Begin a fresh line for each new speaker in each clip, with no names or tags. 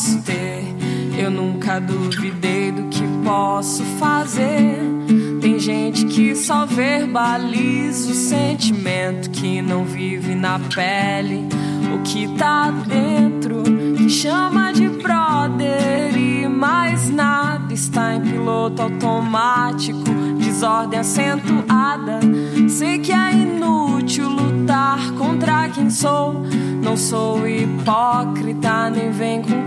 posso ter. Eu nunca duvidei do que posso fazer. Tem gente que só verbaliza o sentimento que não vive na pele. O que tá dentro, que chama de brother e mais nada está em piloto automático, desordem acentuada. Sei que é inútil lutar contra quem sou. Não sou hipócrita, nem vem com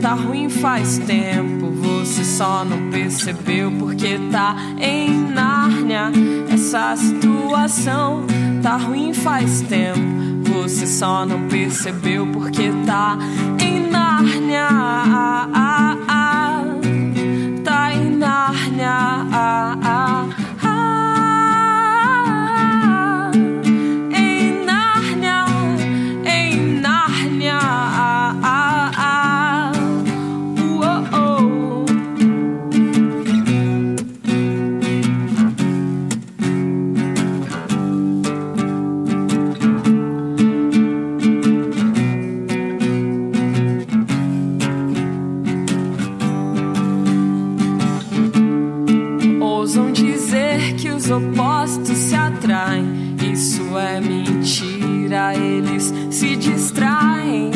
tá ruim faz tempo. Você só não percebeu porque tá em Nárnia. Essa situação tá ruim faz tempo. Você só não percebeu porque tá opostos se atraem. Isso é mentira, eles se distraem.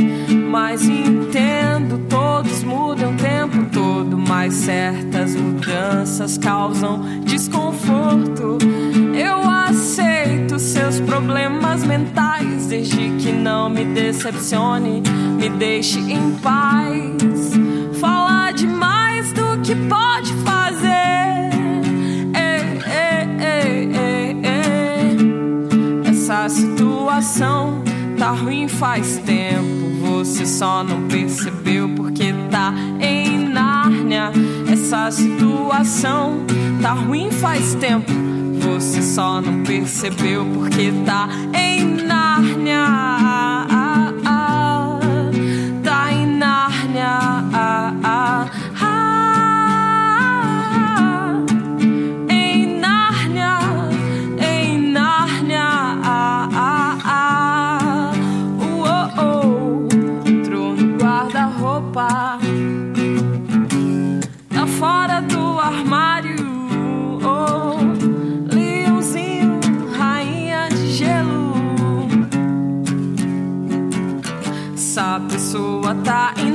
Mas entendo, todos mudam o tempo todo. Mas certas mudanças causam desconforto. Eu aceito seus problemas mentais, desde que não me decepcione, me deixe em paz. Falar demais do que pode fazer. Essa situação tá ruim faz tempo. Você só não percebeu porque tá em Nárnia. Essa situação tá ruim faz tempo. Você só não percebeu porque tá em Nárnia. Tá fora do armário. Oh, leãozinho, rainha de gelo. Essa pessoa tá em